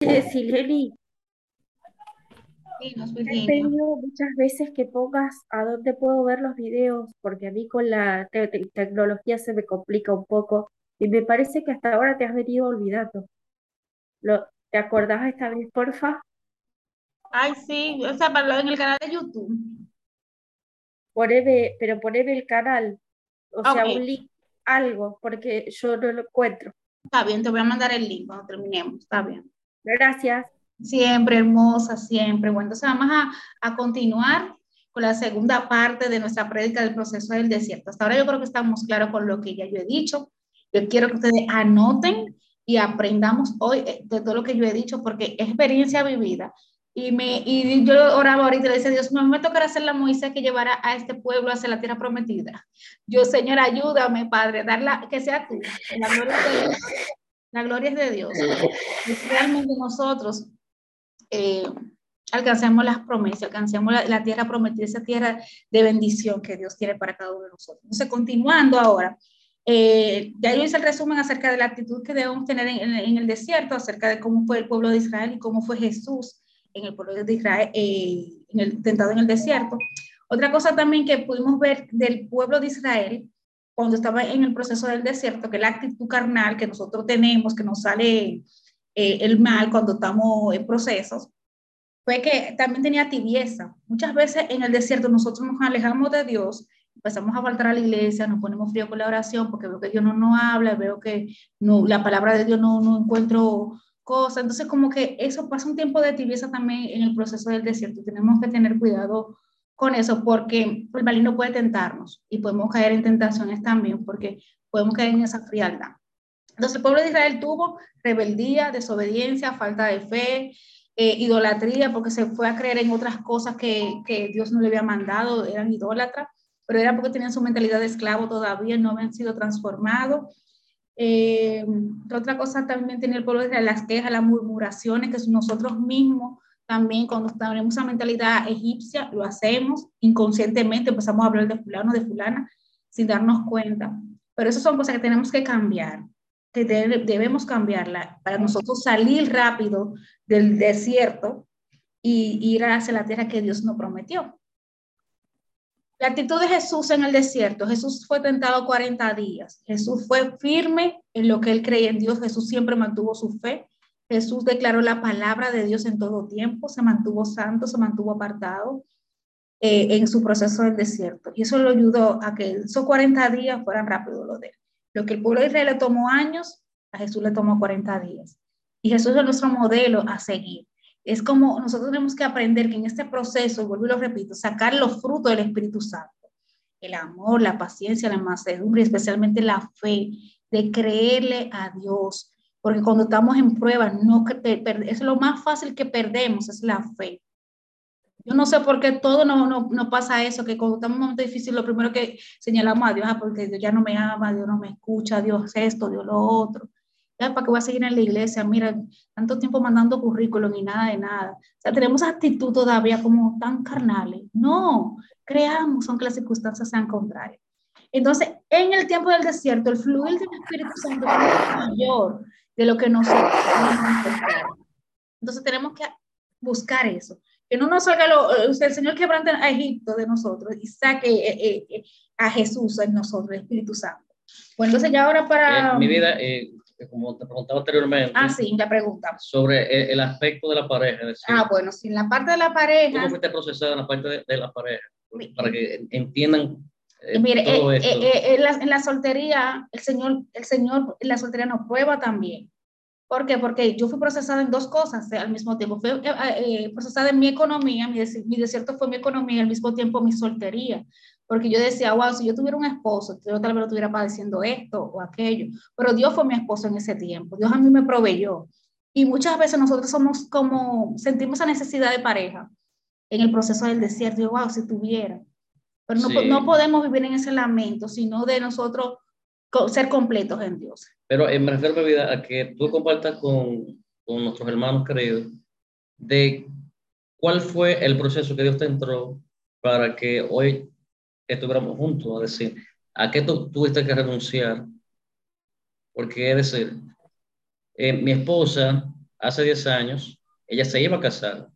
Sileni, Sí, nos he pedido muchas veces que pongas a dónde puedo ver los videos, porque a mí con la te- te- tecnología se me complica un poco y me parece que hasta ahora te has venido olvidando. Lo, ¿te acordás esta vez, porfa? Ay, sí, o sea, para lo- en el canal de YouTube. Poneme, pero poneme el canal, o sea, un link, algo, porque yo no lo encuentro. está bien, te voy a mandar el link cuando terminemos, está bien. Gracias. Siempre hermosa, siempre. Bueno, entonces vamos a, a continuar con la segunda parte de nuestra prédica del proceso del desierto. Hasta ahora yo creo que estamos claros con lo que ya yo he dicho. Yo quiero que ustedes anoten y aprendamos hoy eh, de todo lo que yo he dicho porque experiencia vivida. Y, me, y yo oraba ahorita y le decía, Dios, no me tocará hacer la Moisés que llevara a este pueblo hacia la tierra prometida. Yo, Señor, ayúdame, Padre, darla, que sea tú. La gloria, de Dios. La gloria es de Dios. Es realmente nosotros eh, alcancemos las promesas, alcancemos la, la, tierra prometida, esa tierra de bendición que Dios tiene para cada uno de nosotros. Entonces, continuando ahora, eh, ya yo hice el resumen acerca de la actitud que debemos tener en, en, en, el desierto, acerca de cómo fue el pueblo de Israel y cómo fue Jesús en el pueblo de Israel, eh, en el, tentado en el desierto. Otra cosa también que pudimos ver del pueblo de Israel cuando estaba en el proceso del desierto, que la actitud carnal que nosotros tenemos, que nos sale eh, el mal cuando estamos en procesos, fue que también tenía tibieza. Muchas veces en el desierto nosotros nos alejamos de Dios, empezamos a faltar a la iglesia, nos ponemos frío con la oración porque veo que Dios no nos habla, veo que no, la palabra de Dios no, no encuentro cosas. Entonces como que eso pasa un tiempo de tibieza también en el proceso del desierto. Tenemos que tener cuidado con eso porque el maligno puede tentarnos y podemos caer en tentaciones también porque podemos caer en esa frialdad. Entonces el pueblo de Israel tuvo rebeldía, desobediencia, falta de fe, eh, idolatría, porque se fue a creer en otras cosas que, que, Dios no le había mandado, eran idólatras, pero era porque tenían su mentalidad de esclavo todavía, no habían sido transformados. Eh, otra cosa también tenía el pueblo de Israel, las quejas, las murmuraciones, que nosotros mismos también cuando tenemos esa mentalidad egipcia, lo hacemos inconscientemente, empezamos a hablar de fulano, de fulana, sin darnos cuenta. Pero esas son cosas que tenemos que cambiar que debemos cambiarla para nosotros salir rápido del desierto y ir hacia la tierra que Dios nos prometió. La actitud de Jesús en el desierto, Jesús fue tentado 40 días, Jesús fue firme en lo que él creía en Dios, Jesús siempre mantuvo su fe, Jesús declaró la palabra de Dios en todo tiempo, se mantuvo santo, se mantuvo apartado eh, en su proceso del desierto. Y eso lo ayudó a que esos 40 días fueran rápido lo de. Lo que el pueblo de Israel le tomó años, a Jesús le tomó 40 días. Y Jesús es nuestro modelo a seguir. Es como nosotros tenemos que aprender que en este proceso, vuelvo y lo repito, sacar los frutos del Espíritu Santo. El amor, la paciencia, la mansedumbre, especialmente la fe, de creerle a Dios. Porque cuando estamos en prueba, no, es lo más fácil que perdemos, es la fe. Yo no sé por qué todo no, no, no, pasa eso, que cuando estamos en un momento difícil, lo primero que señalamos a Dios, ah, porque Dios ya no me ama, Dios no me escucha, Dios esto, Dios lo otro. Ya, ¿Para qué voy a seguir en la iglesia? Mira, tanto tiempo mandando currículum y nada de nada. O sea, tenemos actitud todavía como tan carnales. No, creamos, aunque las circunstancias sean contrarias. Entonces, en el tiempo del desierto, el fluir del Espíritu Santo es mayor de lo que nosotros Entonces, tenemos que buscar eso que no nos salga lo, el Señor quebrante a Egipto de nosotros y saque eh, eh, a Jesús en nosotros, el Espíritu Santo. Bueno, entonces ya ahora para... Eh, mi vida, como te preguntaba anteriormente. Ah, sí, ya pregunta. Sobre el, el aspecto de la pareja. Decir, ah, bueno, si en la parte de la pareja... ¿Cómo fuiste procesada en la parte de, de la pareja? Para que entiendan eh, Mire, eh, esto. Eh, en, la, en, la, soltería, el Señor, el Señor en la soltería nos prueba también. ¿Por qué? Porque yo fui procesada en dos cosas al mismo tiempo. Fui eh, procesada en mi economía, mi, des mi, desierto fue mi economía y al mismo tiempo mi soltería. Porque yo decía, wow, si yo tuviera un esposo, yo tal vez lo estuviera padeciendo esto o aquello. Pero Dios fue mi esposo en ese tiempo. Dios a mí me proveyó. Y muchas veces nosotros somos como, sentimos esa necesidad de pareja en el proceso del desierto. Yo, wow, si tuviera. Pero no, sí. no podemos vivir en ese lamento, sino de nosotros ser completos en Dios. Pero eh, me refiero, vida, a que tú compartas con, con, nuestros hermanos queridos de cuál fue el proceso que Dios te entró para que hoy estuviéramos juntos, es decir, a qué tú tuviste que renunciar, porque es decir, eh, mi esposa hace 10 años, ella se iba a casar.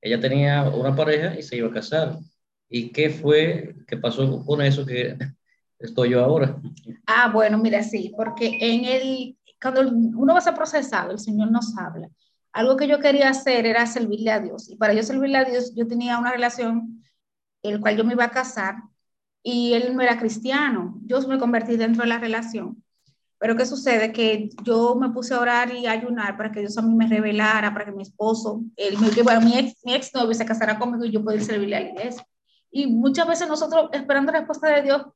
Ella tenía una pareja y se iba a casar. ¿Y qué fue, qué pasó con eso que estoy yo ahora? Ah, bueno, mira, sí, porque en el, cuando uno va a ser procesado, el Señor nos habla. Algo que yo quería hacer era servirle a Dios. Y para yo servirle a Dios, yo tenía una relación, el cual yo me iba a casar, y él no era cristiano. Yo me convertí dentro de la relación. Pero ¿qué sucede? Que yo me puse a orar y a ayunar para que Dios a mí me revelara, para que mi esposo, que, bueno, mi, ex, mi ex novio se casara conmigo y yo pudiera servirle a la iglesia. Y muchas veces nosotros esperando respuesta de Dios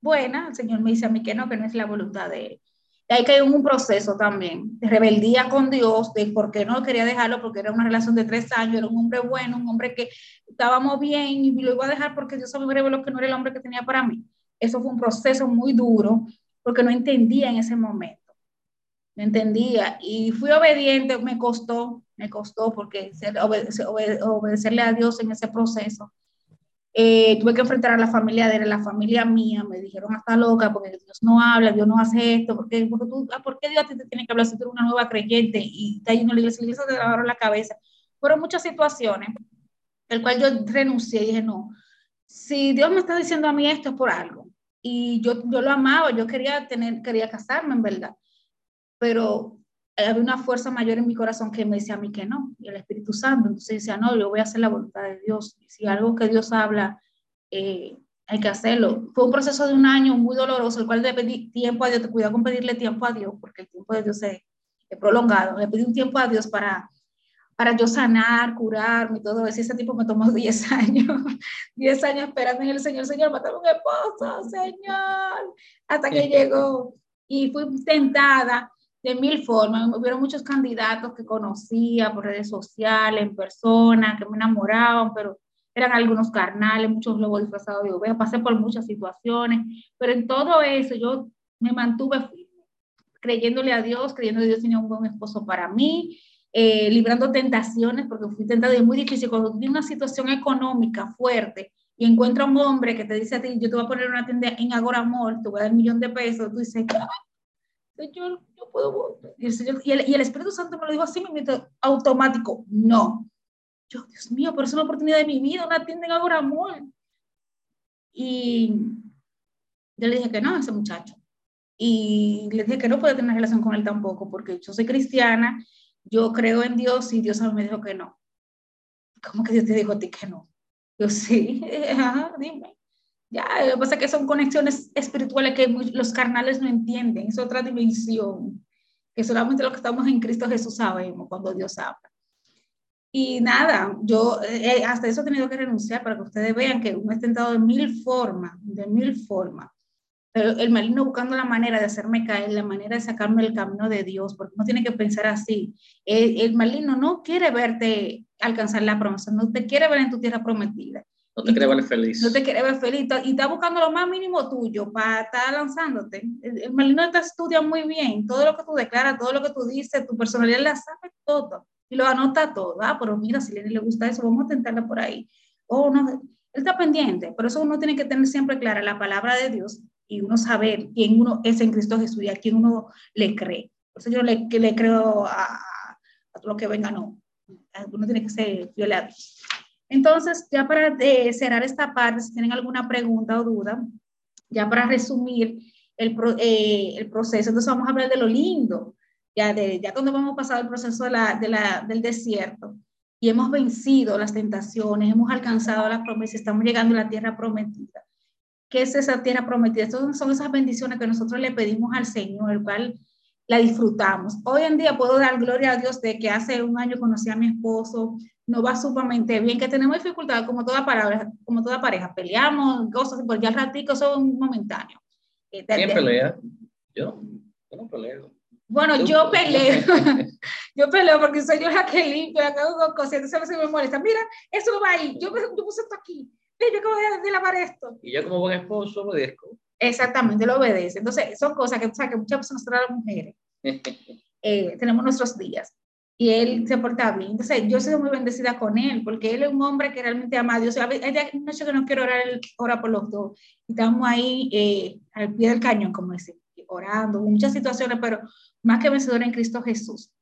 buena, el Señor me dice a mí que no, que no es la voluntad de Él. Y que ir un proceso también de rebeldía con Dios, de por qué no quería dejarlo, porque era una relación de tres años, era un hombre bueno, un hombre que estábamos bien y lo iba a dejar porque Dios me reveló que no era el hombre que tenía para mí. Eso fue un proceso muy duro porque no entendía en ese momento. No entendía y fui obediente, me costó, me costó porque obedecerle a Dios en ese proceso. Eh, tuve que enfrentar a la familia de la familia mía, me dijeron hasta loca porque Dios no habla, Dios no hace esto, porque, porque tú, ah, ¿por qué Dios te tiene que hablar si tú eres una nueva creyente y está yendo a la iglesia, la iglesia te lavaron la cabeza? Fueron muchas situaciones, el cual yo renuncié y dije, no, si Dios me está diciendo a mí esto es por algo y yo, yo lo amaba, yo quería tener, quería casarme en verdad, pero había una fuerza mayor en mi corazón que me decía a mí que no, y el Espíritu Santo, entonces decía, no, yo voy a hacer la voluntad de Dios, si algo que Dios habla, eh, hay que hacerlo. Fue un proceso de un año muy doloroso, el cual le pedí tiempo a Dios, te cuidado con pedirle tiempo a Dios, porque el tiempo de Dios es, es prolongado, le pedí un tiempo a Dios para, para yo sanar, curarme y todo eso. Ese tiempo me tomó 10 años, 10 años esperando en el Señor, Señor, mátame un esposo, Señor, hasta que llegó. Y fui tentada de mil formas. Hubieron muchos candidatos que conocía por redes sociales, en persona, que me enamoraban, pero eran algunos carnales, muchos lobos disfrazados de oveja. Pasé por muchas situaciones, pero en todo eso yo me mantuve creyéndole a Dios, creyendo que Dios tenía un buen esposo para mí, eh, librando tentaciones, porque fui tentada y es muy difícil. Cuando tienes una situación económica fuerte y encuentra un hombre que te dice a ti, yo te voy a poner una tienda en Agora Mall, te voy a dar un millón de pesos, tú dices, Señor, yo puedo. Y el, Señor, y el, Espíritu Santo me lo dijo así, me automático, no. Yo, Dios mío, pero es una oportunidad de mi vida, una tienda en Agora Mall. Y yo le dije que no a ese muchacho. Y le dije que no puede tener relación con él tampoco, porque yo soy cristiana yo creo en Dios y Dios a mí me dijo que no. ¿Cómo que Dios te dijo a ti que no? Yo sí, dime. Ya, lo que pasa es que son conexiones espirituales que los carnales no entienden, es otra dimensión, que solamente los que estamos en Cristo Jesús sabemos cuando Dios habla. Y nada, yo eh, hasta eso he tenido que renunciar para que ustedes vean que uno es tentado de mil formas, de mil formas el maligno buscando la manera de hacerme caer, la manera de sacarme del camino de Dios, porque uno tiene que pensar así. El, el, maligno no quiere verte alcanzar la promesa, no te quiere ver en tu tierra prometida. No te quiere ver feliz. No te quiere ver feliz y está buscando lo más mínimo tuyo para estar lanzándote. El, maligno te estudia muy bien, todo lo que tú declaras, todo lo que tú dices, tu personalidad la sabe todo y lo anota todo. Ah, pero mira, si a le gusta eso, vamos a tentarla por ahí. Oh, no, él está pendiente, por eso uno tiene que tener siempre clara la palabra de Dios y uno saber quién uno es en Cristo Jesús y a quién uno le cree. Por eso yo le, le creo a, a lo que venga, no. Uno tiene que ser fiel a Dios. Entonces, ya para cerrar esta parte, si tienen alguna pregunta o duda, ya para resumir el, eh, el proceso, entonces vamos a hablar de lo lindo, ya, de, ya cuando hemos pasado el proceso de la, de la, del desierto y hemos vencido las tentaciones, hemos alcanzado las promesas, estamos llegando a la tierra prometida. ¿Qué es esa tierra prometida? Estas son esas bendiciones que nosotros le pedimos al Señor, el cual la disfrutamos. Hoy en día puedo dar gloria a Dios de que hace un año conocí a mi esposo, no va sumamente bien, que tenemos dificultades como toda pareja, como toda pareja, peleamos, cosas, porque al ratico son momentáneos. Eh, ¿Quién pelea? Yo, yo no peleo. Bueno, yo peleo, yo peleo porque soy yo la que limpio, la que hago cosas, entonces a veces me molesta, mira, eso va ahí, yo, yo puse esto aquí, yo acabo de lavar esto. Y yo como buen esposo obedezco. Exactamente, lo obedece. Entonces, son cosas que, o sea, que muchas veces nosotras las mujeres eh, tenemos nuestros días y él se porta bien. Entonces, yo sido muy bendecida con él, porque él es un hombre que realmente ama a Dios. Hay noche que no quiero orar, ora por los dos. Estamos ahí eh, al pie del cañón, como decir, orando, muchas situaciones, pero más que vencedor en Cristo Jesús.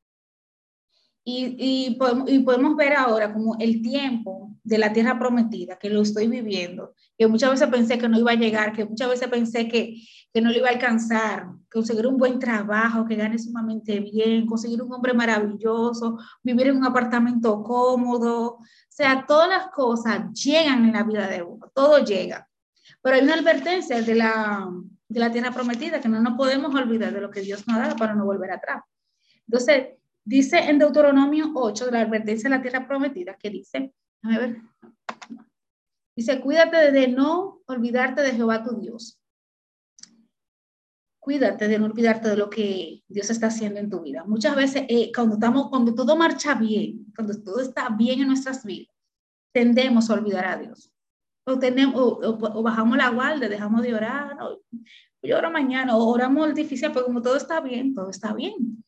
Y, y, podemos, y podemos ver ahora como el tiempo de la tierra prometida, que lo estoy viviendo, que muchas veces pensé que no iba a llegar, que muchas veces pensé que, que no lo iba a alcanzar, conseguir un buen trabajo, que gane sumamente bien, conseguir un hombre maravilloso, vivir en un apartamento cómodo, o sea, todas las cosas llegan en la vida de uno, todo llega. Pero hay una advertencia de la, de la tierra prometida, que no nos podemos olvidar de lo que Dios nos ha dado para no volver atrás. Entonces, Dice en Deuteronomio 8, de la advertencia de la tierra prometida, que dice, a ver, dice, cuídate de no olvidarte de Jehová tu Dios. Cuídate de no olvidarte de lo que Dios está haciendo en tu vida. Muchas veces, eh, cuando, estamos, cuando todo marcha bien, cuando todo está bien en nuestras vidas, tendemos a olvidar a Dios. O, tenemos, o, bajamos la guardia, dejamos de orar, o, yo oro mañana, o oramos difícil, pero como todo está bien, todo está bien.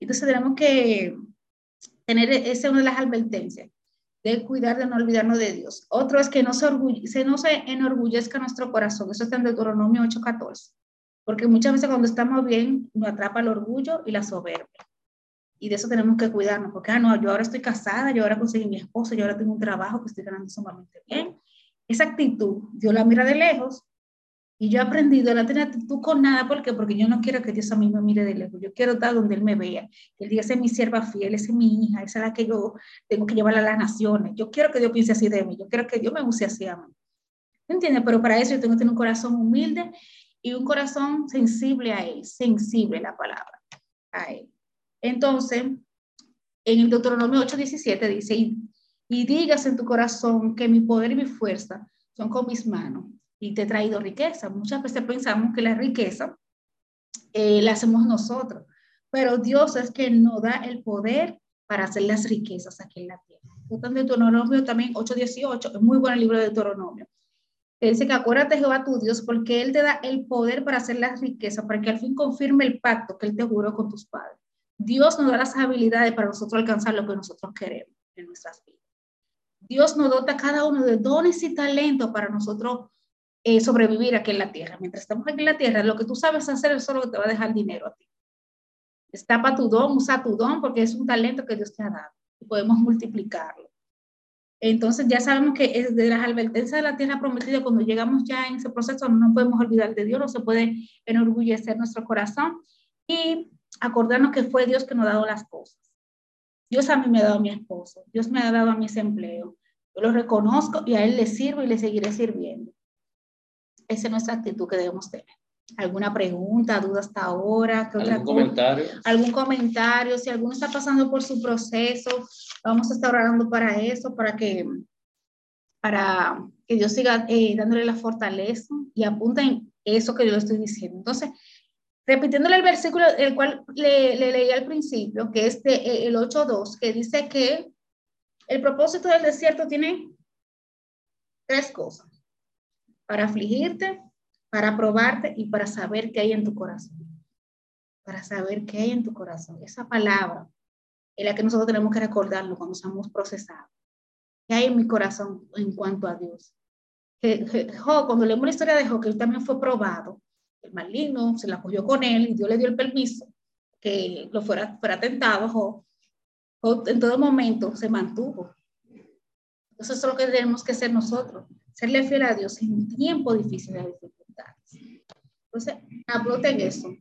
Entonces tenemos que tener, esa es una de las advertencias, de cuidar de no olvidarnos de Dios. Otro es que no se, se, no se enorgullezca nuestro corazón. Eso está en Deuteronomio 8:14. Porque muchas veces cuando estamos bien nos atrapa el orgullo y la soberbia. Y de eso tenemos que cuidarnos, porque, ah, no, yo ahora estoy casada, yo ahora conseguí mi esposo, yo ahora tengo un trabajo que estoy ganando sumamente bien. Esa actitud, Dios la mira de lejos y yo he aprendido a no tener actitud con nada, ¿por qué? Porque yo no quiero que Dios a mí me mire de lejos, yo quiero estar donde Él me vea, que Él diga, esa es mi sierva fiel, esa es mi hija, esa es la que yo tengo que llevar a las naciones, yo quiero que Dios piense así de mí, yo quiero que Dios me use así a mí. ¿Entiendes? Pero para eso yo tengo que tener un corazón humilde y un corazón sensible a Él, sensible la palabra, a Él. Entonces, en el Deuteronomio 8:17 dice, y, y digas en tu corazón que mi poder y mi fuerza son con mis manos y te he traído riqueza. Muchas veces pensamos que la riqueza eh, la hacemos nosotros, pero Dios es quien nos da el poder para hacer las riquezas aquí en la tierra. En Deuteronomio también 8.18, es muy bueno el libro de Deuteronomio. Él dice que acuérdate Jehová tu Dios, porque Él te da el poder para hacer las riquezas, para que al fin confirme el pacto que Él te juró con tus padres. Dios nos da las habilidades para nosotros alcanzar lo que nosotros queremos en nuestras vidas. Dios nos dota a cada uno de dones y talentos para nosotros eh, sobrevivir aquí en la tierra. Mientras estamos aquí en la tierra, lo que tú sabes hacer es solo que te va a dejar dinero a ti. Destapa tu don, usa tu don, porque es un talento que Dios te ha dado y podemos multiplicarlo. Entonces ya sabemos que es de las advertencias de la tierra prometida, cuando llegamos ya en ese proceso, no podemos olvidar de Dios, no se puede enorgullecer nuestro corazón y acordarnos que fue Dios que nos ha dado las cosas. Dios a mí me ha dado a mi esposo, Dios me ha dado a mis empleos. Yo lo reconozco y a Él le sirvo y le seguiré sirviendo. Esa es nuestra actitud que debemos tener. ¿Alguna pregunta, duda hasta ahora? ¿Qué ¿Algún comentario? ¿Algún comentario? Si alguno está pasando por su proceso, vamos a estar orando para eso, para que, para que Dios siga eh, dándole la fortaleza y apunten eso que yo le estoy diciendo. Entonces, repitiéndole el versículo, el cual le, le leí al principio, que es de, eh, el 8.2, que dice que el propósito del desierto tiene tres cosas para afligirte, para probarte y para saber qué hay en tu corazón. Para saber qué hay en tu corazón. Esa palabra es la que nosotros tenemos que recordarlo cuando estamos procesados. ¿Qué hay en mi corazón en cuanto a Dios? cuando leemos la historia de Job, que él también fue probado, el maligno se la cogió con él y Dios le dio el permiso que lo fuera, fuera tentado, Job, en todo momento se mantuvo. Eso es lo que tenemos que hacer nosotros serle fiel a Dios en un tiempo difícil de dificultades. Entonces, en eso.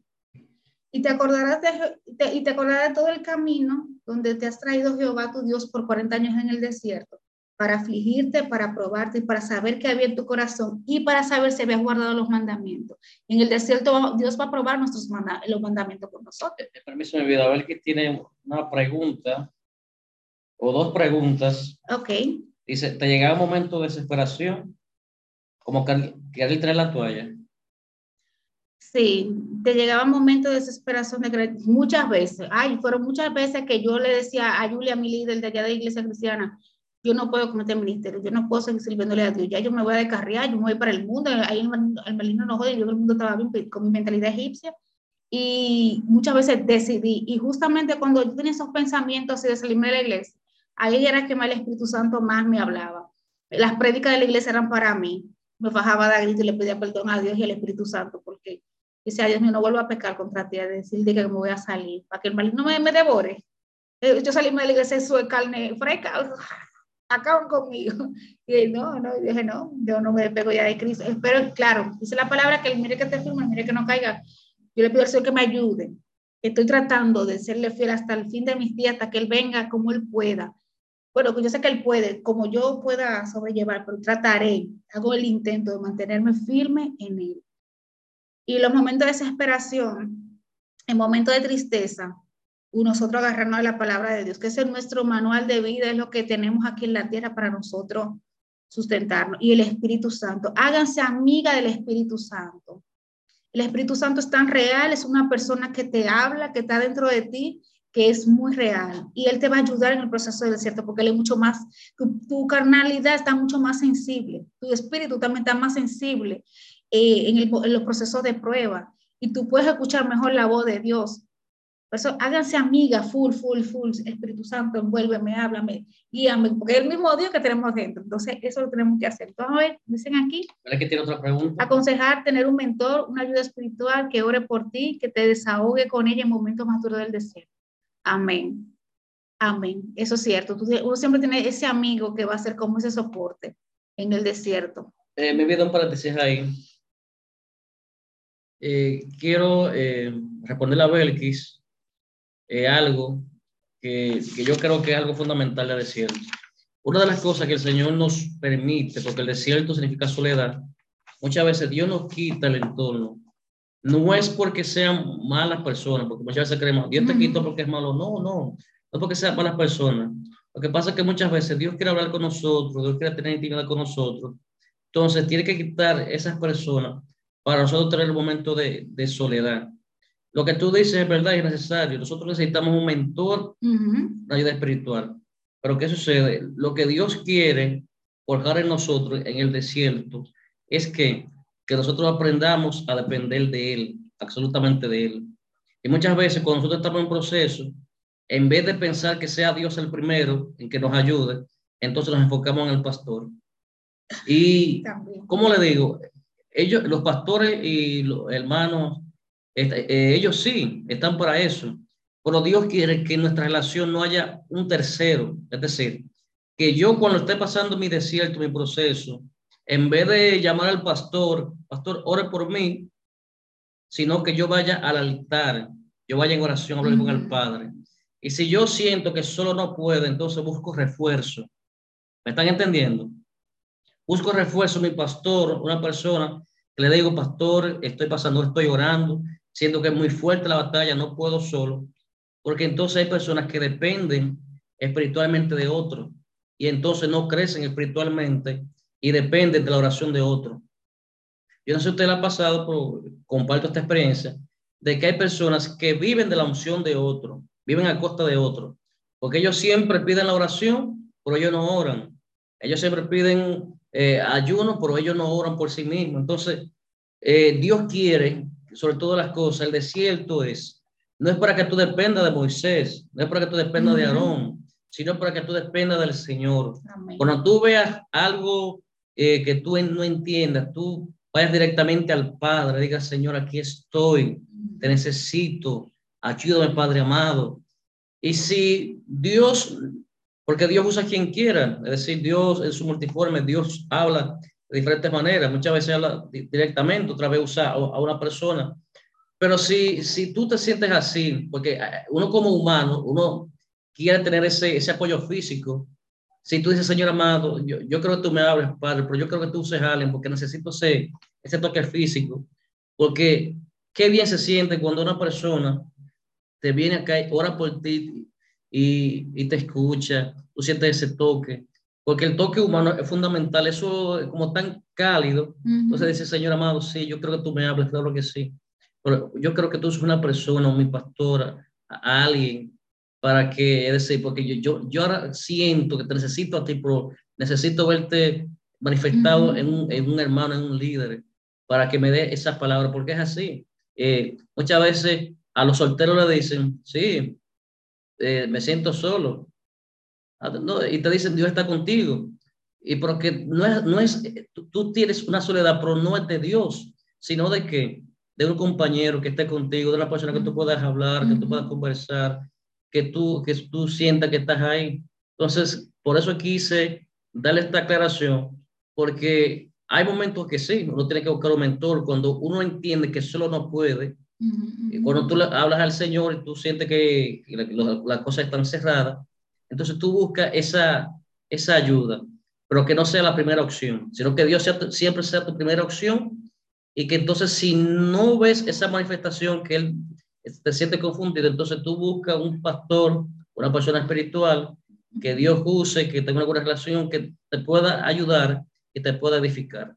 Y te acordarás de, y te acordarás de todo el camino donde te has traído Jehová tu Dios por 40 años en el desierto, para afligirte, para probarte, para saber qué había en tu corazón y para saber si habías guardado los mandamientos. En el desierto Dios va a probar nuestros los mandamientos con nosotros. Permiso, mi vida, a ver que tiene una pregunta o dos preguntas. Ok. Dice, ¿te llegaba un momento de desesperación? Como que querer traer la toalla. Sí, te llegaba un momento de desesperación de muchas veces. Ay, fueron muchas veces que yo le decía a Julia, mi líder de allá de la iglesia cristiana, yo no puedo cometer ministerio, yo no puedo seguir sirviéndole a Dios, ya yo me voy a descarriar, yo me voy para el mundo, ahí el, maligno no jode, yo el mundo estaba bien con mi mentalidad egipcia, y muchas veces decidí, y justamente cuando yo tenía esos pensamientos así de salirme de la iglesia, ahí era que el Espíritu Santo más me hablaba. Las prédicas de la iglesia eran para mí. Me bajaba de grito y le pedía perdón a Dios y al Espíritu Santo, porque decía, Dios mío, no vuelvo a pecar contra ti, a decirle que me voy a salir, para que el maligno me, me devore. Eh, yo salí de la iglesia, eso es carne fresca, acaban conmigo. Y no, no, dije, no, yo no me despego ya de Cristo. Espero, claro, dice la palabra que mire que te firme, mire que no caiga. Yo le pido al Señor que me ayude. Estoy tratando de serle fiel hasta el fin de mis días, hasta que Él venga como Él pueda. Bueno, yo sé que Él puede, como yo pueda sobrellevar, pero trataré, hago el intento de mantenerme firme en Él. Y los momentos de desesperación, en momentos de tristeza, nosotros agarrarnos de la palabra de Dios, que es nuestro manual de vida, es lo que tenemos aquí en la tierra para nosotros sustentarnos. Y el Espíritu Santo, háganse amiga del Espíritu Santo. El Espíritu Santo es tan real, es una persona que te habla, que está dentro de ti, que es muy real. Y Él te va a ayudar en el proceso del desierto, porque Él es mucho más, tu, carnalidad está mucho más sensible, tu espíritu también está más sensible eh, en, en los procesos de prueba. Y tú puedes escuchar mejor la voz de Dios por eso háganse amigas, full, full, full, Espíritu Santo, envuélveme, háblame, guíame, porque es el mismo Dios que tenemos dentro. Entonces, eso lo tenemos que hacer. Entonces, a ver, dicen aquí. que tiene otra pregunta? Aconsejar tener un mentor, una ayuda espiritual que ore por ti, que te desahogue con ella en momentos más duros del desierto. Amén. Amén. Eso es cierto. uno siempre tiene ese amigo que va a ser como ese soporte en el desierto. Eh, me voy a un paréntesis ahí. Eh, quiero eh, responder a Belkis es algo que, que, yo creo que es algo fundamental del desierto. Una de las cosas que el Señor nos permite, porque el desierto significa soledad, muchas veces Dios nos quita el entorno. No es porque sean malas personas, porque muchas veces creemos, Dios te quitó porque es malo. No, no, no porque sean malas personas. Lo que pasa es que muchas veces Dios quiere hablar con nosotros, Dios quiere tener intimidad con nosotros. Entonces tiene que quitar esas personas para nosotros tener un momento de, de soledad. Lo que tú dices es verdad y es necesario. Nosotros necesitamos un mentor, una ayuda espiritual. Pero ¿qué sucede? Lo que Dios quiere forjar en nosotros en el desierto es que, que nosotros aprendamos a depender de Él, absolutamente de Él. Y muchas veces cuando nosotros estamos en proceso, en vez de pensar que sea Dios el primero en que nos ayude, entonces nos enfocamos en el pastor. Y, ¿cómo le digo? Ellos, los pastores y los hermanos eh, ellos sí, están para eso, pero Dios quiere que en nuestra relación no haya un tercero, es decir, que yo cuando esté pasando mi desierto, mi proceso, en vez de llamar al pastor, pastor, ore por mí, sino que yo vaya al altar, yo vaya en oración a hablar con el Padre. Y si yo siento que solo no puedo, entonces busco refuerzo. ¿Me están entendiendo? Busco refuerzo, mi pastor, una persona que le digo, pastor, estoy pasando, estoy orando, siendo que es muy fuerte la batalla, no puedo solo, porque entonces hay personas que dependen espiritualmente de otro y entonces no crecen espiritualmente y dependen de la oración de otro. Yo no sé si usted la ha pasado, pero comparto esta experiencia de que hay personas que viven de la unción de otro, viven a costa de otro, porque ellos siempre piden la oración, pero ellos no oran. Ellos siempre piden eh, ayuno, pero ellos no oran por sí mismos. Entonces, eh, Dios quiere sobre todas las cosas, el desierto es, no es para que tú dependas de Moisés, no es para que tú dependas de Aarón, sino para que tú dependas del Señor. Cuando tú veas algo eh, que tú no entiendas, tú vayas directamente al Padre, digas, Señor, aquí estoy, te necesito, ayúdame, Padre amado. Y si Dios, porque Dios usa quien quiera, es decir, Dios en su multiforme, Dios habla de diferentes maneras. Muchas veces habla directamente, otra vez usa a una persona. Pero si, si tú te sientes así, porque eh, uno como humano, uno quiere tener ese, ese apoyo físico. Si tú dices, Señor amado, yo, yo creo que tú me hables, Padre, pero yo creo que tú uses a alguien porque necesito ese, ese toque físico. Porque qué bien se siente cuando una persona te viene acá y ora por ti y, y te escucha, tú sientes ese toque porque el toque humano es fundamental, eso es como tan cálido. Entonces dice, Señor amado, sí, yo creo que tú me hables, claro que sí. Pero yo creo que tú eres una persona, mi pastora, a alguien, para que, es decir, porque yo, yo, yo ahora siento que te necesito a ti, pero necesito verte manifestado en, un, en, un, hermano, en un líder, para que me dé esas palabras, porque es así. Eh, muchas veces a los solteros le dicen, sí, eh, me siento solo, Ah, y te dicen, Dios está contigo. Y porque no es, no es, tú, tienes una soledad, pero no es de Dios, sino de que, de un compañero que esté contigo, de una persona que tú puedas hablar, que tú puedas conversar, que tú, que tú sientas que estás ahí. Entonces, por eso quise darle esta aclaración, porque hay momentos que sí, uno tiene que buscar un mentor cuando uno entiende que solo no puede. Cuando tú hablas al Señor y tú sientes que, las cosas están cerradas, entonces tú buscas esa, esa ayuda, pero que no sea la primera opción, sino que Dios sea, siempre sea tu primera opción y que entonces si no ves esa manifestación que Él te siente confundido, entonces tú buscas un pastor, una persona espiritual que Dios use, que tenga una buena relación, que te pueda ayudar y te pueda edificar.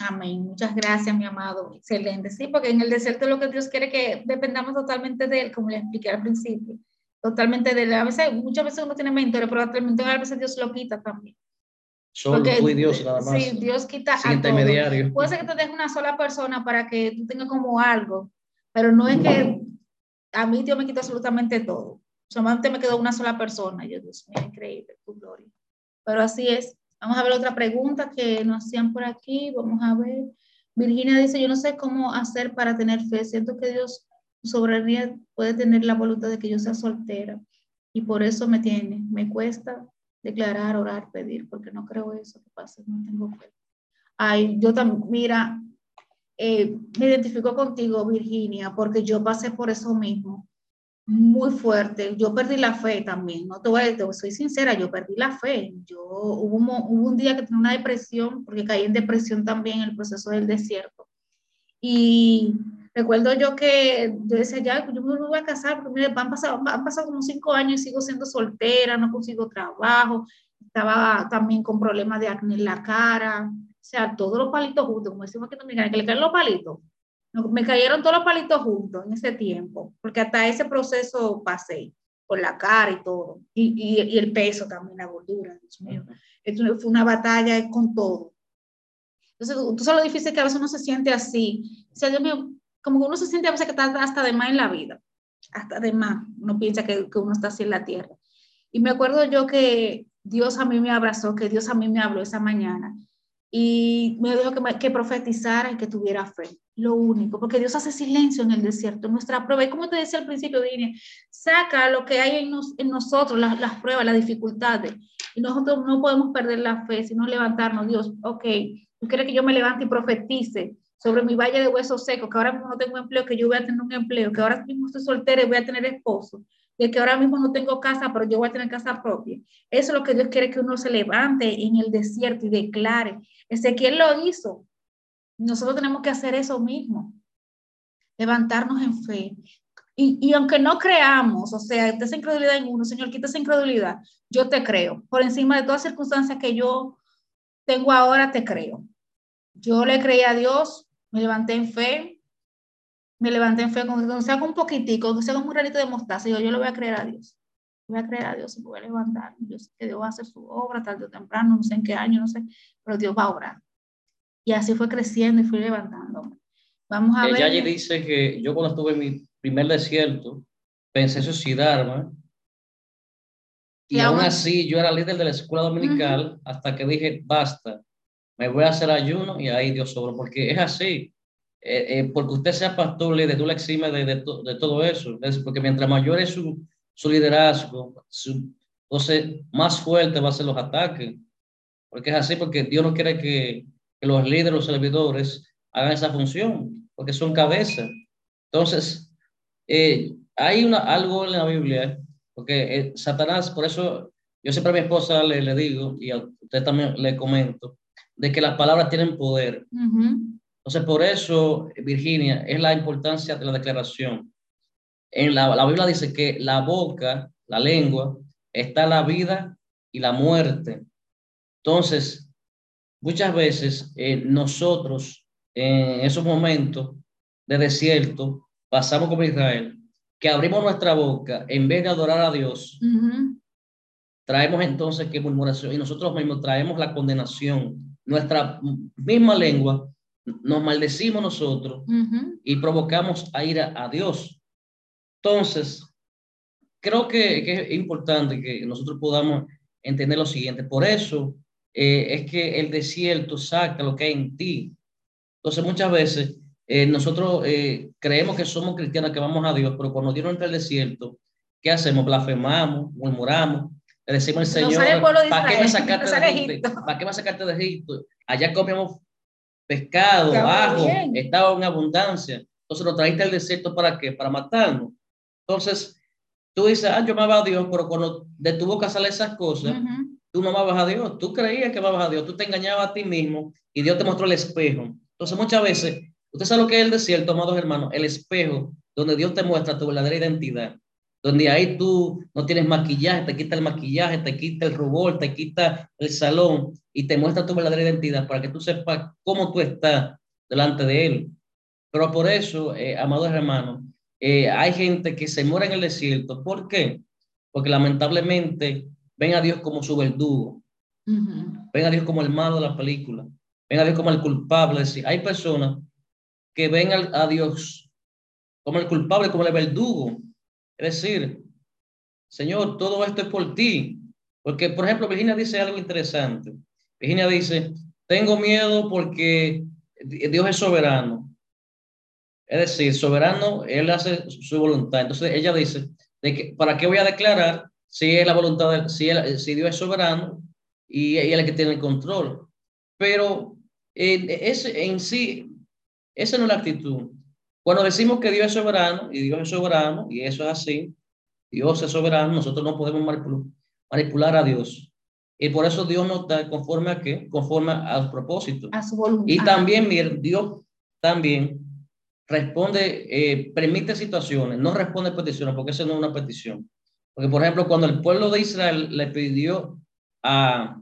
Amén. Muchas gracias, mi amado. Excelente. Sí, porque en el desierto lo que Dios quiere que dependamos totalmente de Él, como le expliqué al principio. Totalmente de Él. A veces, muchas veces uno tiene mentores, pero el a veces Dios lo quita también. Solo tú y Dios nada más. Sí, Dios quita a intermediario. Puede ser que te deje una sola persona para que tú tengas como algo, pero no es que a mí Dios me quita absolutamente todo. Solamente me quedó una sola persona. Yo, Dios mío, increíble, tu gloria. Pero así es. Vamos a ver otra pregunta que nos hacían por aquí. Vamos a ver. Virginia dice, yo no sé cómo hacer para tener fe. Siento que Dios sobre mí puede tener la voluntad de que yo sea soltera y por eso me tiene. Me cuesta declarar, orar, pedir, porque no creo eso que pase, no tengo fe. Ay, yo también, mira, eh, me identifico contigo, Virginia, porque yo pasé por eso mismo, muy fuerte. Yo perdí la fe también, no te voy a decir, soy sincera, yo perdí la fe. Yo hubo, hubo un día que tenía una depresión, porque caí en depresión también en el proceso del desierto. Y recuerdo yo que yo decía, ya, yo me voy a casar, porque mire, han pasado, han pasado como cinco años y sigo siendo soltera, no consigo trabajo, estaba también con problemas de acné en la cara, sea, todos los palitos juntos, como decimos aquí en Dominicana, que le caen los palitos. Me cayeron todos los palitos juntos en ese tiempo, porque hasta ese proceso pasé por la cara y todo, y, y, y el peso también, la gordura, Dios mío. fue una batalla con todo. Entonces, tú sabes lo difícil que a veces uno se siente así. O sea, Dios mío, como que uno se siente a veces que está hasta de más en la vida, hasta de más, uno piensa que, que uno está así en la tierra. Y me acuerdo yo que Dios a mí me abrazó, que Dios a mí me habló esa mañana y me dijo que, que profetizara y que tuviera fe. Lo único, porque Dios hace silencio en el desierto, nuestra prueba. Y como te decía al principio, Dini, saca lo que hay en, en nosotros, las, las, pruebas, las dificultades. Y nosotros no podemos perder la fe, sino levantarnos. Dios, ok, tú quieres que yo me levante y profetice sobre mi valle de huesos secos, que ahora mismo no tengo empleo, que yo voy a tener un empleo, que ahora mismo estoy soltera y voy a tener esposo, de que ahora mismo no tengo casa, pero yo voy a tener casa propia. Eso es lo que Dios quiere que uno se levante en el desierto y declare. Ezequiel lo hizo. Nosotros tenemos que hacer eso mismo. Levantarnos en fe. Y, y aunque no creamos, o sea, esa incredulidad en uno, Señor, quita esa incredulidad, yo te creo. Por encima de todas circunstancias que yo tengo ahora, te creo. Yo le creí a Dios, me levanté en fe, me levanté en fe, con un poquitico, sea con un granito de mostaza, yo, yo le voy a creer a Dios. Voy a creer a Dios y voy a levantar. Yo sé que Dios va a hacer su obra tarde o temprano, no sé en qué año, no sé, pero Dios va a obrar. Y así fue creciendo y fui levantando. Vamos a Ella ver. dice que yo cuando estuve en mi primer desierto, pensé suicidarme. Y, aún así, yo era líder de la escuela dominical hasta que dije, basta, me voy a hacer ayuno y ahí Dios sobra, porque es así. Eh, eh, porque usted sea pastor, líder, tú le eximes de, de, de, todo eso, porque mientras mayor es su, su liderazgo, su, entonces más fuerte va a ser los ataques, porque es así, porque Dios no quiere que, que los líderes, los servidores hagan esa función, porque son cabezas. Entonces, eh, hay una, algo en la Biblia, porque Satanás, por eso yo siempre a mi esposa le, le digo, y a usted también le comento, de que las palabras tienen poder. Entonces, por eso, Virginia, es la importancia de la declaración. En la, la, Biblia dice que la boca, la lengua, está la vida y la muerte. Entonces, muchas veces eh, nosotros, en esos momentos de desierto, pasamos como Israel, que abrimos nuestra boca en vez de adorar a Dios, traemos entonces que murmuración y nosotros mismos traemos la condenación nuestra misma lengua, nos maldecimos nosotros y provocamos a ir a, Dios. Entonces, creo que, que, es importante que nosotros podamos entender lo siguiente. Por eso eh, es que el desierto saca lo que hay en ti. Entonces, muchas veces eh, nosotros eh, creemos que somos cristianos, que vamos a Dios, pero cuando Dios entra al desierto, ¿qué hacemos? Blasfemamos, murmuramos, le decimos al Señor, ¿para qué me sacaste de Egipto? Egipto. ¿Para qué me sacaste de Egipto? Allá comíamos pescado, ajo, estaba en abundancia. Entonces lo trajiste al desierto para qué? Para matarnos. Entonces, tú dices, ah, yo amaba a Dios, pero cuando de tu boca salen esas cosas, tú no amabas a Dios, tú creías que amabas a Dios, tú te engañabas a ti mismo y Dios te mostró el espejo. Entonces muchas veces, usted sabe lo que es el desierto, amados hermanos, el espejo donde Dios te muestra tu verdadera identidad, donde ahí tú no tienes maquillaje, te quita el maquillaje, te quita el rubor, te quita el salón y te muestra tu verdadera identidad para que tú sepas cómo tú estás delante de Él. Pero por eso, eh, amados hermanos, eh, hay gente que se muere en el desierto. ¿Por qué? Porque lamentablemente ven a Dios como su verdugo, ven a Dios como el malo de la película, ven a Dios como el culpable. Es decir, hay personas que ven a Dios como el culpable, como el verdugo. Es decir, Señor, todo esto es por ti. Porque, por ejemplo, Virginia dice algo interesante. Virginia dice, tengo miedo porque Dios es soberano. Es decir, soberano, Él hace su voluntad. Entonces ella dice, de que, ¿para qué voy a declarar si es la voluntad, de, si, él- si Dios es soberano y, y Él es el que tiene el control? Pero eh, en sí, esa no es la actitud. Cuando decimos que Dios es soberano y Dios es soberano y eso es así, Dios es soberano, nosotros no podemos manipular, a Dios. Y por eso Dios nos da conforme a qué? Conforme a los propósitos. A su voluntad. Y también, miren, Dios también responde, eh, permite situaciones, no responde peticiones, porque eso no es una petición. Porque, por ejemplo, cuando el pueblo de Israel le pidió a,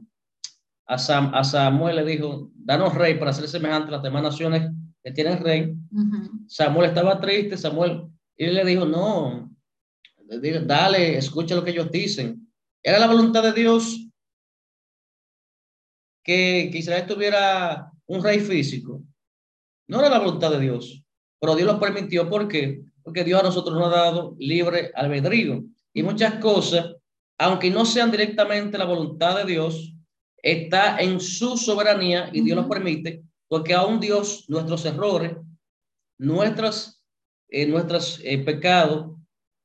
a, Sam- a Samuel, le dijo, danos rey para ser semejante a las demás naciones que tienen rey, Ujú. Samuel estaba triste, Samuel, y él le dijo, no, le dale, escucha lo que ellos dicen. Era la voluntad de Dios que, que Israel tuviera un rey físico. No era la voluntad de Dios, pero Dios lo permitió. ¿Por qué? Porque Dios a nosotros nos ha dado libre albedrío. Y muchas cosas, aunque no sean directamente la voluntad de Dios, está en su soberanía y Dios lo Ujú. permite, porque aún Dios, nuestros errores, nuestras, eh, nuestros eh, pecados,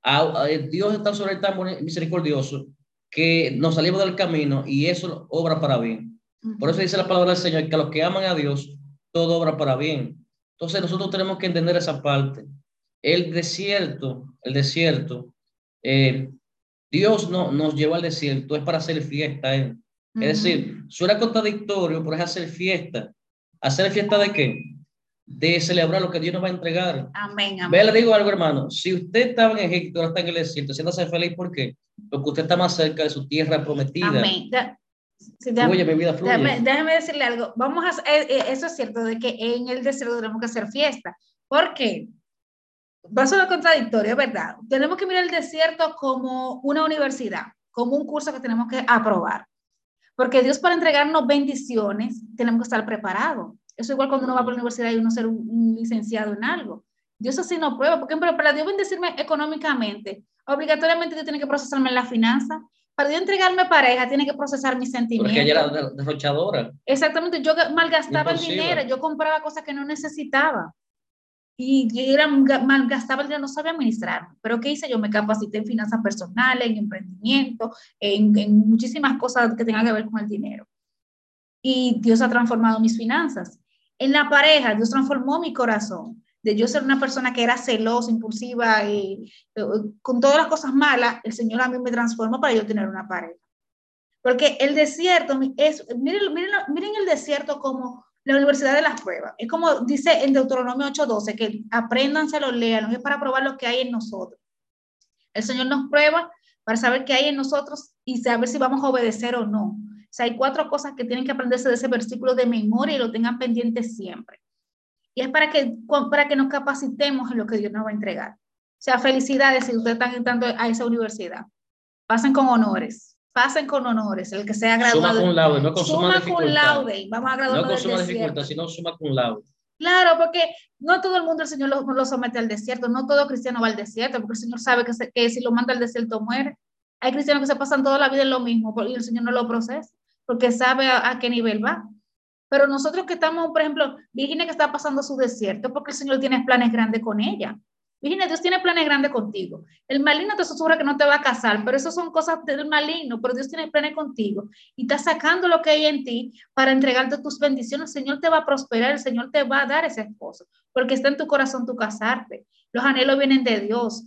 a- a- Dios está sobre él tan misericordioso que nos salimos del camino y eso obra para bien. Por eso dice la palabra del Señor que a los que aman a Dios, todo obra para bien. Entonces nosotros tenemos que entender esa parte. El desierto, el desierto, eh, Dios no, nos llevó al desierto, es para hacer fiesta. Él. Es decir, suena contradictorio, pero es hacer fiesta. ¿Hacer fiesta de qué? De celebrar lo que Dios nos va a entregar. Amén, amén. Ve, le digo algo, hermano. Si usted estaba en Egipto, ahora está en el desierto, siéntase feliz, ¿por qué? Porque usted está más cerca de su tierra prometida. Amén. Da- sí, da- Fluye, mi vida fluye. Déjame, déjame decirle algo. Vamos a, eh, eh, eso es cierto, de que en el desierto tenemos que hacer fiesta. ¿Por qué? Va a sonar contradictorio, ¿verdad? Tenemos que mirar el desierto como una universidad, como un curso que tenemos que aprobar. Porque Dios para entregarnos bendiciones, tenemos que estar preparados. Eso igual cuando uno va por la universidad y uno ser un, un licenciado en algo. Dios así no prueba. Por ejemplo, para Dios bendecirme económicamente, obligatoriamente Dios tiene que procesarme la finanza. Para Dios entregarme pareja, tiene que procesar mis sentimientos. Porque ella era de- derrochadora. Exactamente, yo ga- malgastaba el Impulsiva. dinero, yo compraba cosas que no necesitaba. Y era, ga- malgastaba el dinero, no sabía administrar. Pero ¿qué hice? Yo me capacité en finanzas personales, en emprendimiento, en, en muchísimas cosas que tengan que ver con el dinero. Y Dios ha transformado mis finanzas. En la pareja, Dios transformó mi corazón. De yo ser una persona que era celosa, impulsiva, y, eh, con todas las cosas malas, el Señor a mí me transformó para yo tener una pareja. Porque el desierto es, miren, miren, miren el desierto como la universidad de las pruebas. Es como dice en Deuteronomio 8:12, que apréndanse, lo lean, es para probar lo que hay en nosotros. El Señor nos prueba para saber qué hay en nosotros y saber si vamos a obedecer o no. O sea, hay cuatro cosas que tienen que aprenderse de ese versículo de memoria y lo tengan pendiente siempre. Y es para que, para que nos capacitemos en lo que Dios nos va a entregar. O sea, felicidades si ustedes están entrando a esa universidad. Pasen con honores, pasen con honores, el que sea graduado. Suma con laude, no con suma, Suma con laude, vamos a graduarnos No con suma dificultad, sino suma con laude. Claro, porque no todo el mundo el Señor lo, lo somete al desierto, no todo cristiano va al desierto, porque el Señor sabe que, se- que si lo manda al desierto muere. Hay cristianos que se pasan toda la vida en lo mismo y el Señor no lo procesa, porque sabe a, a qué nivel va. Pero nosotros que estamos, por ejemplo, Virginia que está pasando su desierto, porque el Señor tiene planes grandes con ella. Virginia, Dios tiene planes grandes contigo. El maligno te susurra que no te va a casar, pero eso son cosas del maligno, pero Dios tiene planes contigo y está sacando lo que hay en ti para entregarte tus bendiciones. El Señor te va a prosperar, el Señor te va a dar ese esposo, porque está en tu corazón tu casarte. Los anhelos vienen de Dios.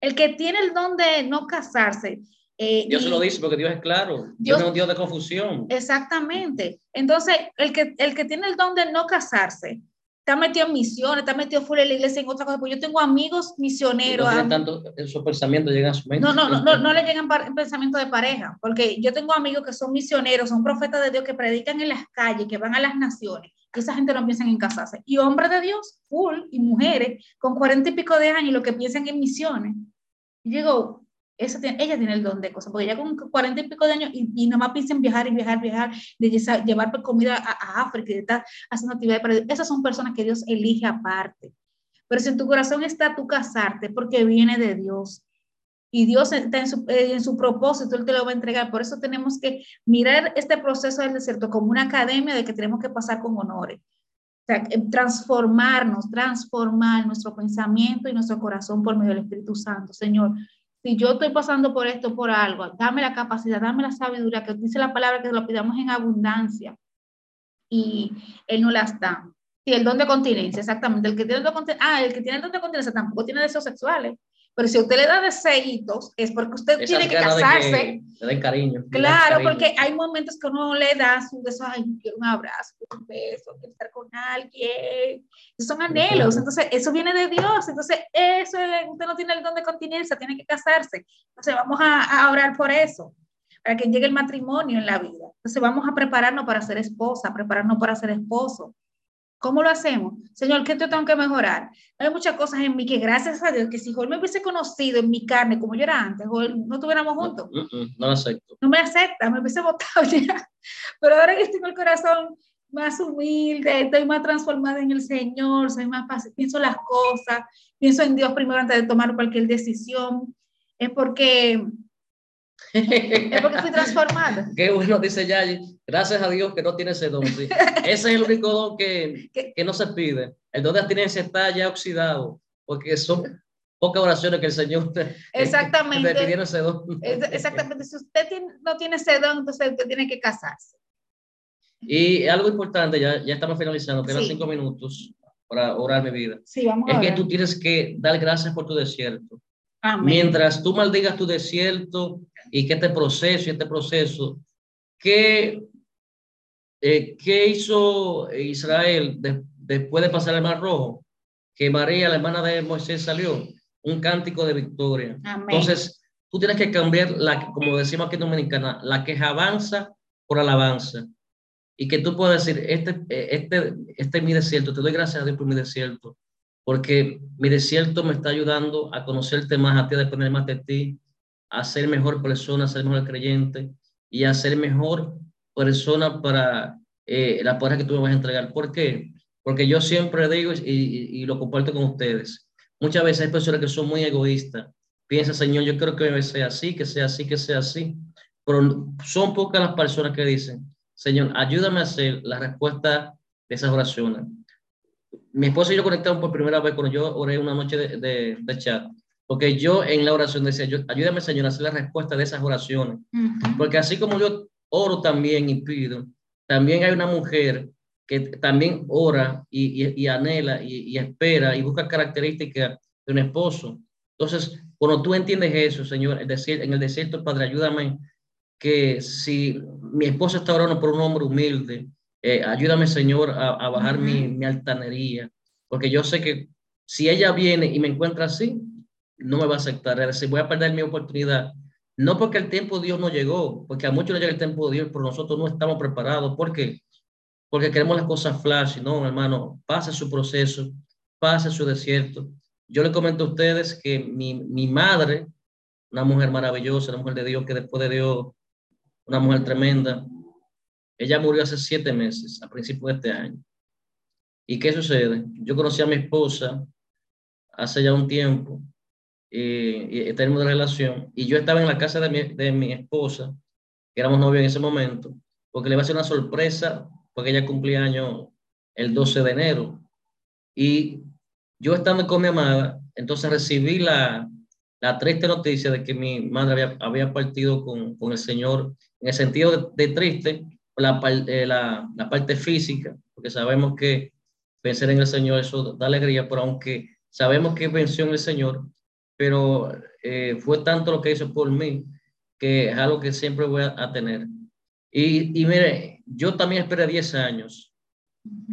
El que tiene el don de no casarse. Eh, Dios se lo dice porque Dios es claro. Dios, no es un Dios de confusión. Exactamente. Entonces, el que, el que tiene el don de no casarse, está metido en misiones, está metido fuera de la iglesia en otra cosa, pues yo tengo amigos misioneros. No tanto, esos pensamientos llegan a su mente. No, no, no, no, le llegan pensamientos de pareja, porque yo tengo amigos que son misioneros, son profetas de Dios que predican en las calles, que van a las naciones, y esa gente no piensa en casarse. Y hombres de Dios, full, y mujeres con cuarenta y pico de años, lo que piensan en misiones. Y digo, tiene, ella tiene el don de cosas, porque ella con cuarenta y pico de años y, y nomás piensa en viajar y viajar, viajar, de llevar comida a, África y de estar haciendo actividades para Esas son personas que Dios elige aparte. Pero si en tu corazón está tu casarte, porque viene de Dios. Y Dios está en su, eh, en su propósito, Él te lo va a entregar. Por eso tenemos que mirar este proceso del desierto como una academia de que tenemos que pasar con honores. Sea, transformarnos, transformar nuestro pensamiento y nuestro corazón por medio del Espíritu Santo. Señor, si yo estoy pasando por esto, por algo, dame la capacidad, dame la sabiduría, que dice la palabra que lo pidamos en abundancia. Y Él no las da. Sí, el don de continencia, exactamente. El que tiene el don de ah, el que tiene el don de continencia tampoco tiene deseos sexuales. Pero si usted le da deseitos, es porque usted tiene que casarse. le den cariño. Claro, porque hay momentos que uno le da su deseo, ay, quiero un abrazo, un beso, quiero estar con alguien. Esos son anhelos. Entonces, eso viene de Dios. Entonces, eso, usted no tiene el don de continencia, tiene que casarse. Entonces, vamos a, a orar por eso para que llegue el matrimonio en la vida. Entonces vamos a prepararnos para ser esposa, prepararnos para ser esposo. ¿Cómo lo hacemos? Señor, ¿qué te tengo que mejorar? Hay muchas cosas en mí que gracias a Dios, que si Joel me hubiese conocido en mi carne como yo era antes, Joel, no estuviéramos juntos. No, no, no, lo acepto. No me acepta, me hubiese votado ya. Pero ahora que estoy con el corazón más humilde, estoy más transformada en el Señor, soy más fácil, pienso las cosas, pienso en Dios primero antes de tomar cualquier decisión, es porque es porque fui transformada. Qué bueno, dice Yayi. Gracias a Dios que no tiene ese don. Ese es el único don que, que no se pide. El don de abstinencia está ya oxidado, porque son pocas oraciones que el Señor te, exactamente, te pidieron ese don. Exactamente. Si usted no tiene ese don, entonces usted tiene que casarse. Y algo importante, ya, ya estamos finalizando, quedan cinco minutos para orar mi vida. Sí, vamos es que tú tienes que dar gracias por tu desierto. Mientras tú maldigas tu desierto y que este proceso y este proceso, ¿qué, eh, ¿qué hizo Israel después de pasar el Mar Rojo? Que María, la hermana de Moisés, salió un cántico de victoria. Entonces, tú tienes que cambiar, la, como decimos aquí en Dominicana, la queja avanza por alabanza. Y que tú puedas decir, este, este, este es mi desierto, te doy gracias a Dios por mi desierto porque mi desierto me está ayudando a conocerte más, a ti, a depender más de ti, a ser mejor persona, a ser mejor creyente y a ser mejor persona para eh, la pareja que tú me vas a entregar. ¿Por qué? Porque yo siempre digo y, lo comparto con ustedes. Muchas veces hay personas que son muy egoístas. Piensa, Señor, yo creo que sea así, que sea así, que sea así. Pero son pocas las personas que dicen, Señor, ayúdame a hacer la respuesta de esas oraciones mi esposa y yo conectamos por primera vez cuando yo oré una noche de, de, chat, porque yo en la oración decía, yo, ayúdame Señor a hacer la respuesta de esas oraciones, porque así como yo oro también y pido, también hay una mujer que también ora y, y, anhela y, espera y busca características de un esposo. Entonces, cuando tú entiendes eso, Señor, es decir, en el desierto, Padre, ayúdame que si mi esposa está orando por un hombre humilde, eh, ayúdame, Señor, a, bajar mi, mi, altanería, porque yo sé que si ella viene y me encuentra así, no me va a aceptar. Es decir, voy a perder mi oportunidad. No porque el tiempo de Dios no llegó, porque a muchos no llega el tiempo de Dios, pero nosotros no estamos preparados. ¿Por qué? Porque queremos las cosas flash. No, hermano, pase su proceso, pase su desierto. Yo le comento a ustedes que mi, mi madre, una mujer maravillosa, una mujer de Dios, que después de Dios, una mujer tremenda, ella murió hace siete meses, a principios de este año. ¿Y qué sucede? Yo conocí a mi esposa hace ya un tiempo y, tenemos una relación y yo estaba en la casa de mi, esposa, que éramos novios en ese momento, porque le iba a hacer una sorpresa porque ella cumplía año el 12 de enero. Y yo estando con mi amada, entonces recibí la, triste noticia de que mi madre había, partido con, el Señor, en el sentido de, triste, la, eh, la, la, parte física, porque sabemos que vencer en el Señor eso da alegría, pero aunque sabemos que venció en el Señor, pero eh, fue tanto lo que hizo por mí que es algo que siempre voy a, tener. Y, y, mire, yo también esperé 10 años,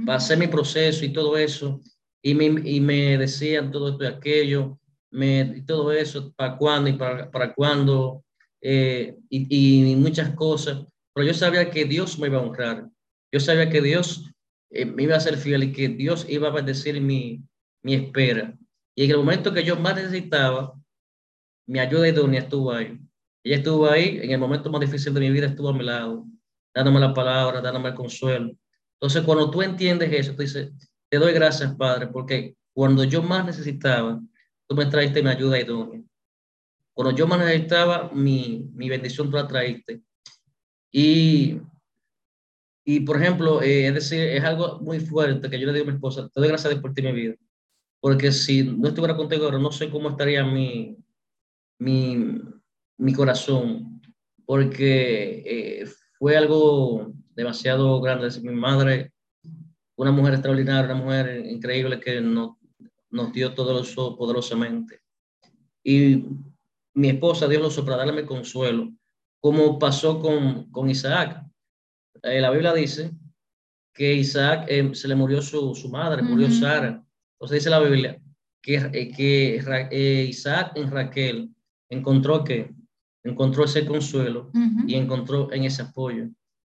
pasé mi proceso y todo eso, y me, y me decían todo esto y aquello, me, y todo eso, para cuándo y para, para cuándo, eh, y, y, muchas cosas, pero yo sabía que Dios me iba a honrar, yo sabía que Dios eh, me iba a ser fiel y que Dios iba a bendecir mi, mi espera. Y en el momento que yo más necesitaba, mi ayuda idónea estuvo ahí. Ella estuvo ahí, en el momento más difícil de mi vida estuvo a mi lado, dándome la palabra, dándome el consuelo. Entonces, cuando tú entiendes eso, tú dices, te doy gracias, Padre, porque cuando yo más necesitaba, tú me traiste mi ayuda idónea. Cuando yo más necesitaba, mi, mi bendición tú la traíste. Y, y por ejemplo, eh, es decir, es algo muy fuerte que yo le digo a mi esposa, te doy gracias por ti mi vida. Porque si no estuviera contigo ahora, no sé cómo estaría mi, mi, mi corazón. Porque eh, fue algo demasiado grande. Mi madre, una mujer extraordinaria, una mujer increíble que nos, nos dio todo eso poderosamente. Y mi esposa, Dios lo para darle consuelo, como pasó con, con Isaac. Eh, la Biblia dice que Isaac eh, se le murió su, su madre, murió Sara. Entonces dice la Biblia que, eh, que Isaac en Raquel encontró que encontró ese consuelo y encontró en ese apoyo.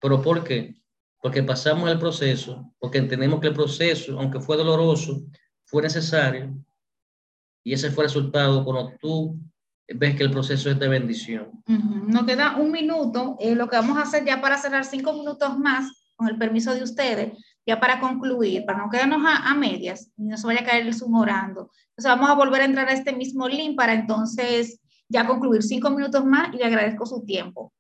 ¿Pero por qué? Porque pasamos el proceso, porque entendemos que el proceso, aunque fue doloroso, fue necesario y ese fue el resultado cuando tú ves que el proceso es de bendición. Nos queda un minuto. Eh, lo que vamos a hacer ya para cerrar cinco minutos más, con el permiso de ustedes, ya para concluir, para no quedarnos a, medias y no se vaya a caer el Zoom. Entonces vamos a volver a entrar a este mismo link para entonces ya concluir cinco minutos más y le agradezco su tiempo.